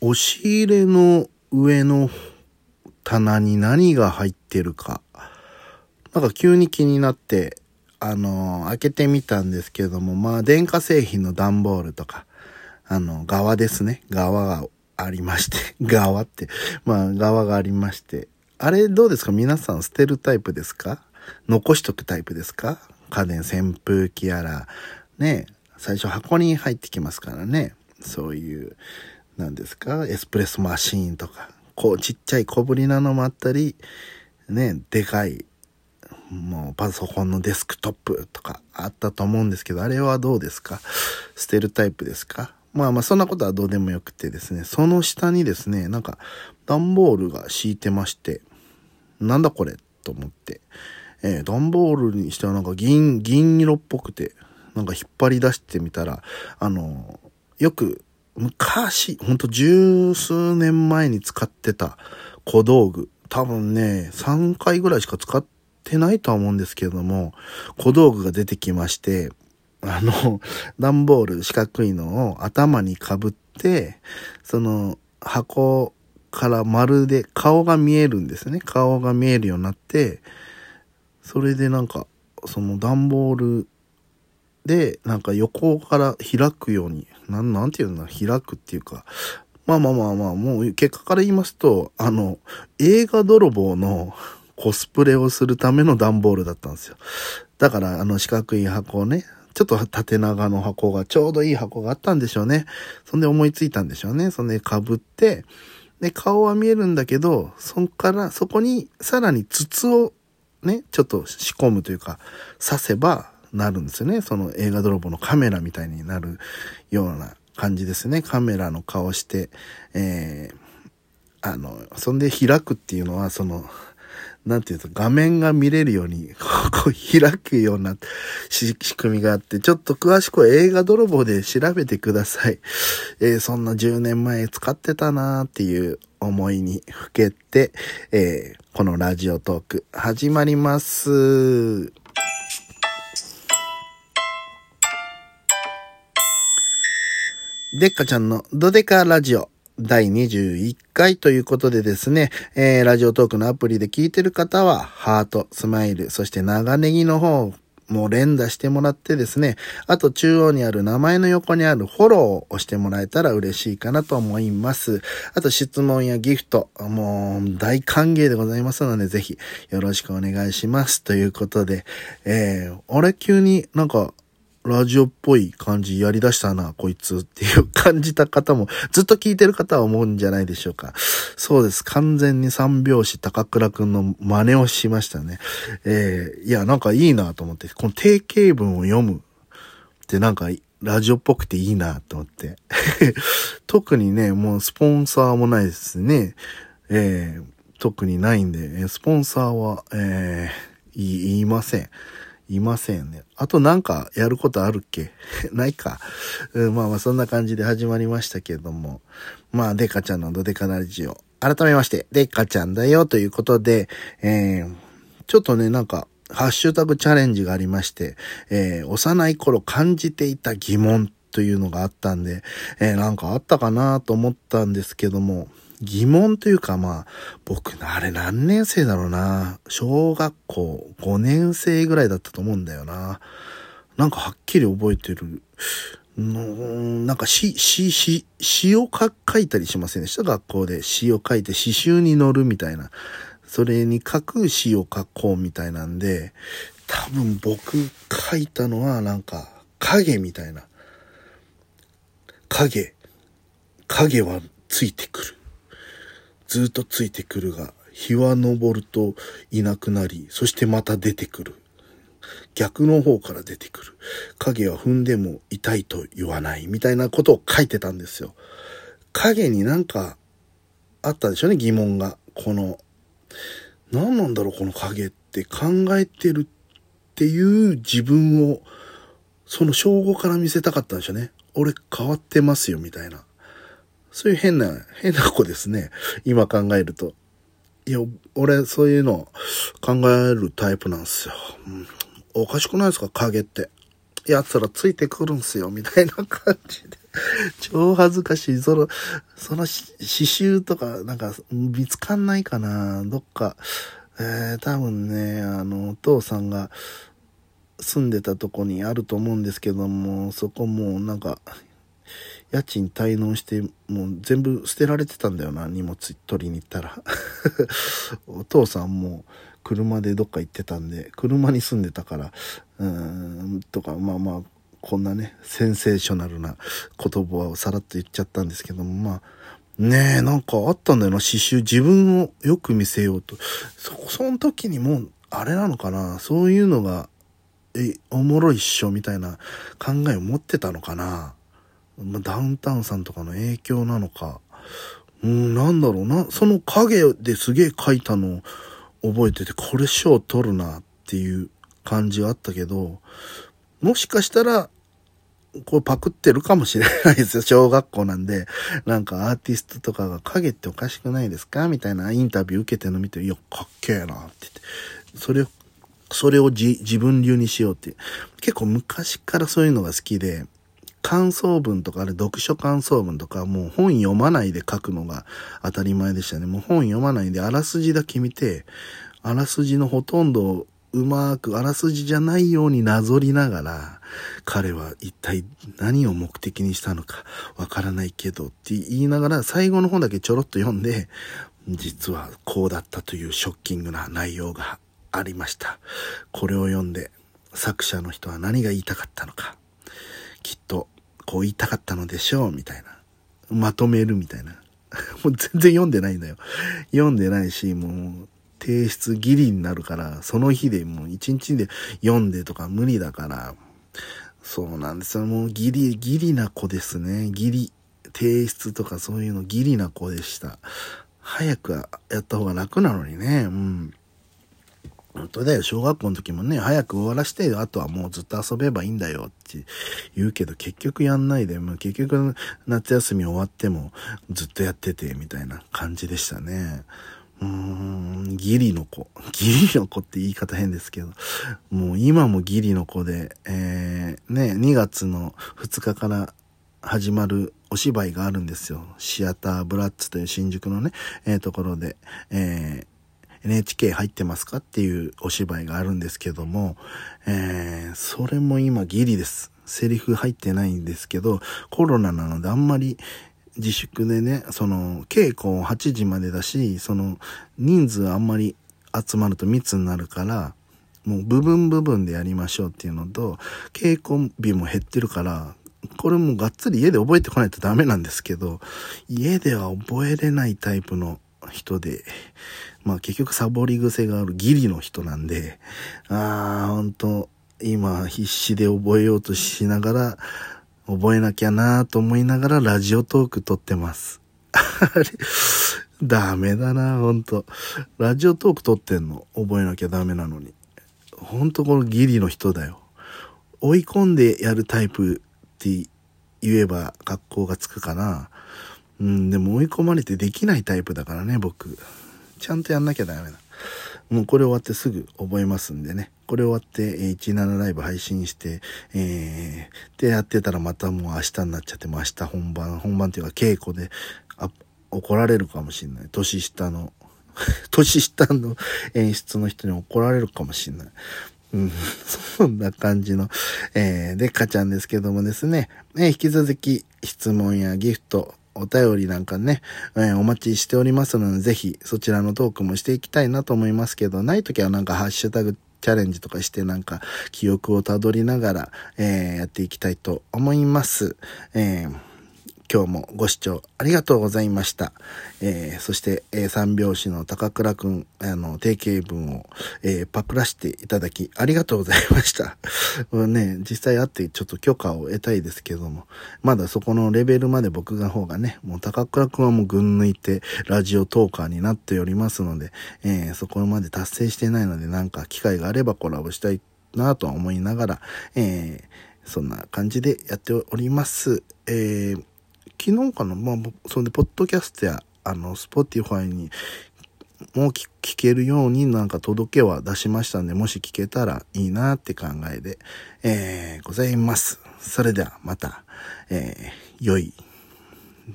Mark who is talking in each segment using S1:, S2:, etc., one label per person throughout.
S1: 押し入れの上の棚に何が入ってるか、なんか急に気になって、あの、開けてみたんですけども、まあ、電化製品の段ボールとか、あの、側ですね。側がありまして、側って、まあ、側がありまして、あれどうですか？皆さん捨てるタイプですか？残しとくタイプですか？家電、扇風機やら、ね、最初箱に入ってきますからね。そういう、何ですか？エスプレッソマシーンとか、こうちっちゃい小ぶりなのもあったり、ね、でかい、もうパソコンのデスクトップとかあったと思うんですけど、あれはどうですか？捨てるタイプですか？まあまあそんなことはどうでもよくてですね、その下にですね、なんか段ボールが敷いてまして、なんだこれと思って、えー、段ボールにしてはなんか銀、銀色っぽくて、なんか引っ張り出してみたら、あの、よく昔、ほんと十数年前に使ってた小道具、多分ね、3回ぐらいしか使ってないとは思うんですけれども、小道具が出てきまして、あの、段ボール四角いのを頭にかぶって、その箱からまるで顔が見えるんですね。顔が見えるようになって、それでなんか、その段ボールで、なんか横から開くように、なん、なんていうの開くっていうか、まあまあまあまあ、もう結果から言いますと、あの、映画泥棒のコスプレをするための段ボールだったんですよ。だから、あの四角い箱をね、ちょっと縦長の箱が、ちょうどいい箱があったんでしょうね。そんで思いついたんでしょうね。そんで被って、で、顔は見えるんだけど、そっから、そこにさらに筒をね、ちょっと仕込むというか、刺せばなるんですよね。その映画泥棒のカメラみたいになるような感じですね。カメラの顔して、えー、あの、そんで開くっていうのは、その、なんていうと、画面が見れるように、こう開くような仕組みがあって、ちょっと詳しくは映画泥棒で調べてください。えー、そんな10年前使ってたなーっていう思いにふけて、えー、このラジオトーク始まります。でっかちゃんのドデカラジオ。第21回ということでですね、えー、ラジオトークのアプリで聞いてる方は、ハート、スマイル、そして長ネギの方も連打してもらってですね、あと中央にある名前の横にあるフォローを押してもらえたら嬉しいかなと思います。あと質問やギフト、もう大歓迎でございますので、ぜひよろしくお願いします。ということで、えー、あれ急になんかラジオっぽい感じやり出したな、こいつっていう感じた方も、ずっと聞いてる方は思うんじゃないでしょうか。そうです。完全に三拍子高倉くんの真似をしましたね。えー、いや、なんかいいなと思って、この定型文を読むってなんか、ラジオっぽくていいなと思って。特にね、もうスポンサーもないですね。えー、特にないんで、スポンサーは、えー、言いません。いませんね。あとなんかやることあるっけ？ないか、うん。まあまあそんな感じで始まりましたけれども。まあデカちゃんのドデカラジオ。改めまして、デカちゃんだよということで、えー、ちょっとね、なんか、ハッシュタグチャレンジがありまして、えー、幼い頃感じていた疑問というのがあったんで、えー、なんかあったかなと思ったんですけども、疑問というかまあ、僕、あれ何年生だろうな。小学校5年生ぐらいだったと思うんだよな。なんかはっきり覚えてる。のなんか詩、詩、詩、詩を書いたりしませんでした？学校で詩を書いて詩集に乗るみたいな。それに書く詩を書こうみたいなんで、多分僕書いたのはなんか影みたいな。影。影はついてくる。ずっとついてくるが、日は昇るといなくなり、そしてまた出てくる。逆の方から出てくる。影は踏んでも痛いと言わない。みたいなことを書いてたんですよ。影になんかあったでしょうね、疑問が。この、何なんだろう、この影って考えてるっていう自分を、その称号から見せたかったんでしょうね。俺変わってますよ、みたいな。そういう変な、変な子ですね。今考えると。いや、俺、そういうの考えるタイプなんですよ。うん、おかしくないですか？影って。奴らついてくるんすよ、みたいな感じで。超恥ずかしい。その、その刺繍とか、なんか、見つかんないかな？どっか、えー、多分ね、あの、お父さんが住んでたとこにあると思うんですけども、そこもなんか、家賃滞納して、もう全部捨てられてたんだよな、荷物取りに行ったら。お父さんも車でどっか行ってたんで、車に住んでたから、うーん、とか、まあまあ、こんなね、センセーショナルな言葉をさらっと言っちゃったんですけども、まあ、ねえ、なんかあったんだよな、刺繍。自分をよく見せようと。そ、その時にもう、あれなのかな、そういうのが、え、おもろいっしょ、みたいな考えを持ってたのかな。まあ、ダウンタウンさんとかの影響なのか。うん、なんだろうな。その影ですげえ書いたのを覚えてて、これ賞取るなっていう感じがあったけど、もしかしたら、こうパクってるかもしれないですよ。小学校なんで。なんかアーティストとかが影っておかしくないですか？みたいなインタビュー受けての見て、いや、かっけえなって言って。それを、それを自分流にしようって。結構昔からそういうのが好きで、感想文とかあれ読書感想文とかもう本読まないで書くのが当たり前でしたね。もう本読まないであらすじだけ見て、あらすじのほとんどうまくあらすじじゃないようになぞりながら、彼は一体何を目的にしたのかわからないけどって言いながら最後の方だけちょろっと読んで、実はこうだったというショッキングな内容がありました。これを読んで作者の人は何が言いたかったのか。きっとこう言いたかったのでしょうみたいな。まとめるみたいな。もう全然読んでないんだよ。読んでないし、もう提出ギリになるから、その日でもう一日で読んでとか無理だから、そうなんですよ。もうギリ、ギリな子ですね。ギリ、提出とかそういうのギリな子でした。早くやった方が楽なのにね。うん。本当だよ。小学校の時もね、早く終わらして、あとはもうずっと遊べばいいんだよって言うけど、結局やんないで、もう結局夏休み終わってもずっとやってて、みたいな感じでしたね。うーん、ギリの子。ギリの子って言い方変ですけど、もう今もギリの子で、えー、ね、2月の2日から始まるお芝居があるんですよ。シアターブラッツという新宿のね、えー、ところで、えー、NHK 入ってますかっていうお芝居があるんですけども、えー、それも今ギリです。セリフ入ってないんですけど、コロナなのであんまり自粛でね、その、稽古8時までだし、その、人数あんまり集まると密になるから、もう部分部分でやりましょうっていうのと、稽古日も減ってるから、これもがっつり家で覚えてこないとダメなんですけど、家では覚えれないタイプの人で、まあ結局サボり癖があるギリの人なんで、あー、ほんと、今必死で覚えようとしながら、覚えなきゃなと思いながらラジオトーク撮ってます。あれ、ダメだなほんと。ラジオトーク撮ってんの？覚えなきゃダメなのに。ほんとこのギリの人だよ。追い込んでやるタイプって言えば学校がつくかな。うん、でも追い込まれてできないタイプだからね、僕。ちゃんとやんなきゃダメだ。もうこれ終わってすぐ覚えますんでね。これ終わって、え17ライブ配信して、えー、でやってたらまたもう明日になっちゃって、もう明日本番、本番っていうか稽古で、あ、怒られるかもしんない。年下の、年下の演出の人に怒られるかもしんない。うん、そんな感じの、えー、でかちゃんですけどもですね、えー、引き続き質問やギフト、お便りなんかね、えー、お待ちしておりますので、ぜひそちらのトークもしていきたいなと思いますけど、ない時はなんかハッシュタグチャレンジとかしてなんか記憶をたどりながら、えー、やっていきたいと思います。えー今日もご視聴ありがとうございました。えー、そして、えー、三拍子の高倉くん、あの、定型文を、えー、パクらしていただき、ありがとうございました。ね、実際会ってちょっと許可を得たいですけども、まだそこのレベルまで僕が方がね、もう高倉くんはもう群抜いて、ラジオトーカーになっておりますので、えー、そこまで達成してないので、なんか機会があればコラボしたいなとは思いながら、えー、そんな感じでやっております。えー昨日かなまあ、そんで、ポッドキャストや、あの、スポティファイにも聞けるようになんか届けは出しましたんで、もし聞けたらいいなって考えで、えー、ございます。それではまた、えー、良い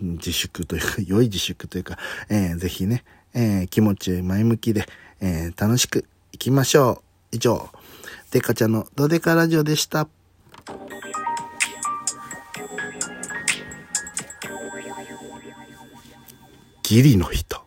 S1: 自粛というか、良い自粛というか、えー、ぜひね、えー、気持ち前向きで、えー、楽しくいきましょう。以上、デカちゃんのドデカラジオでした。ギリの人。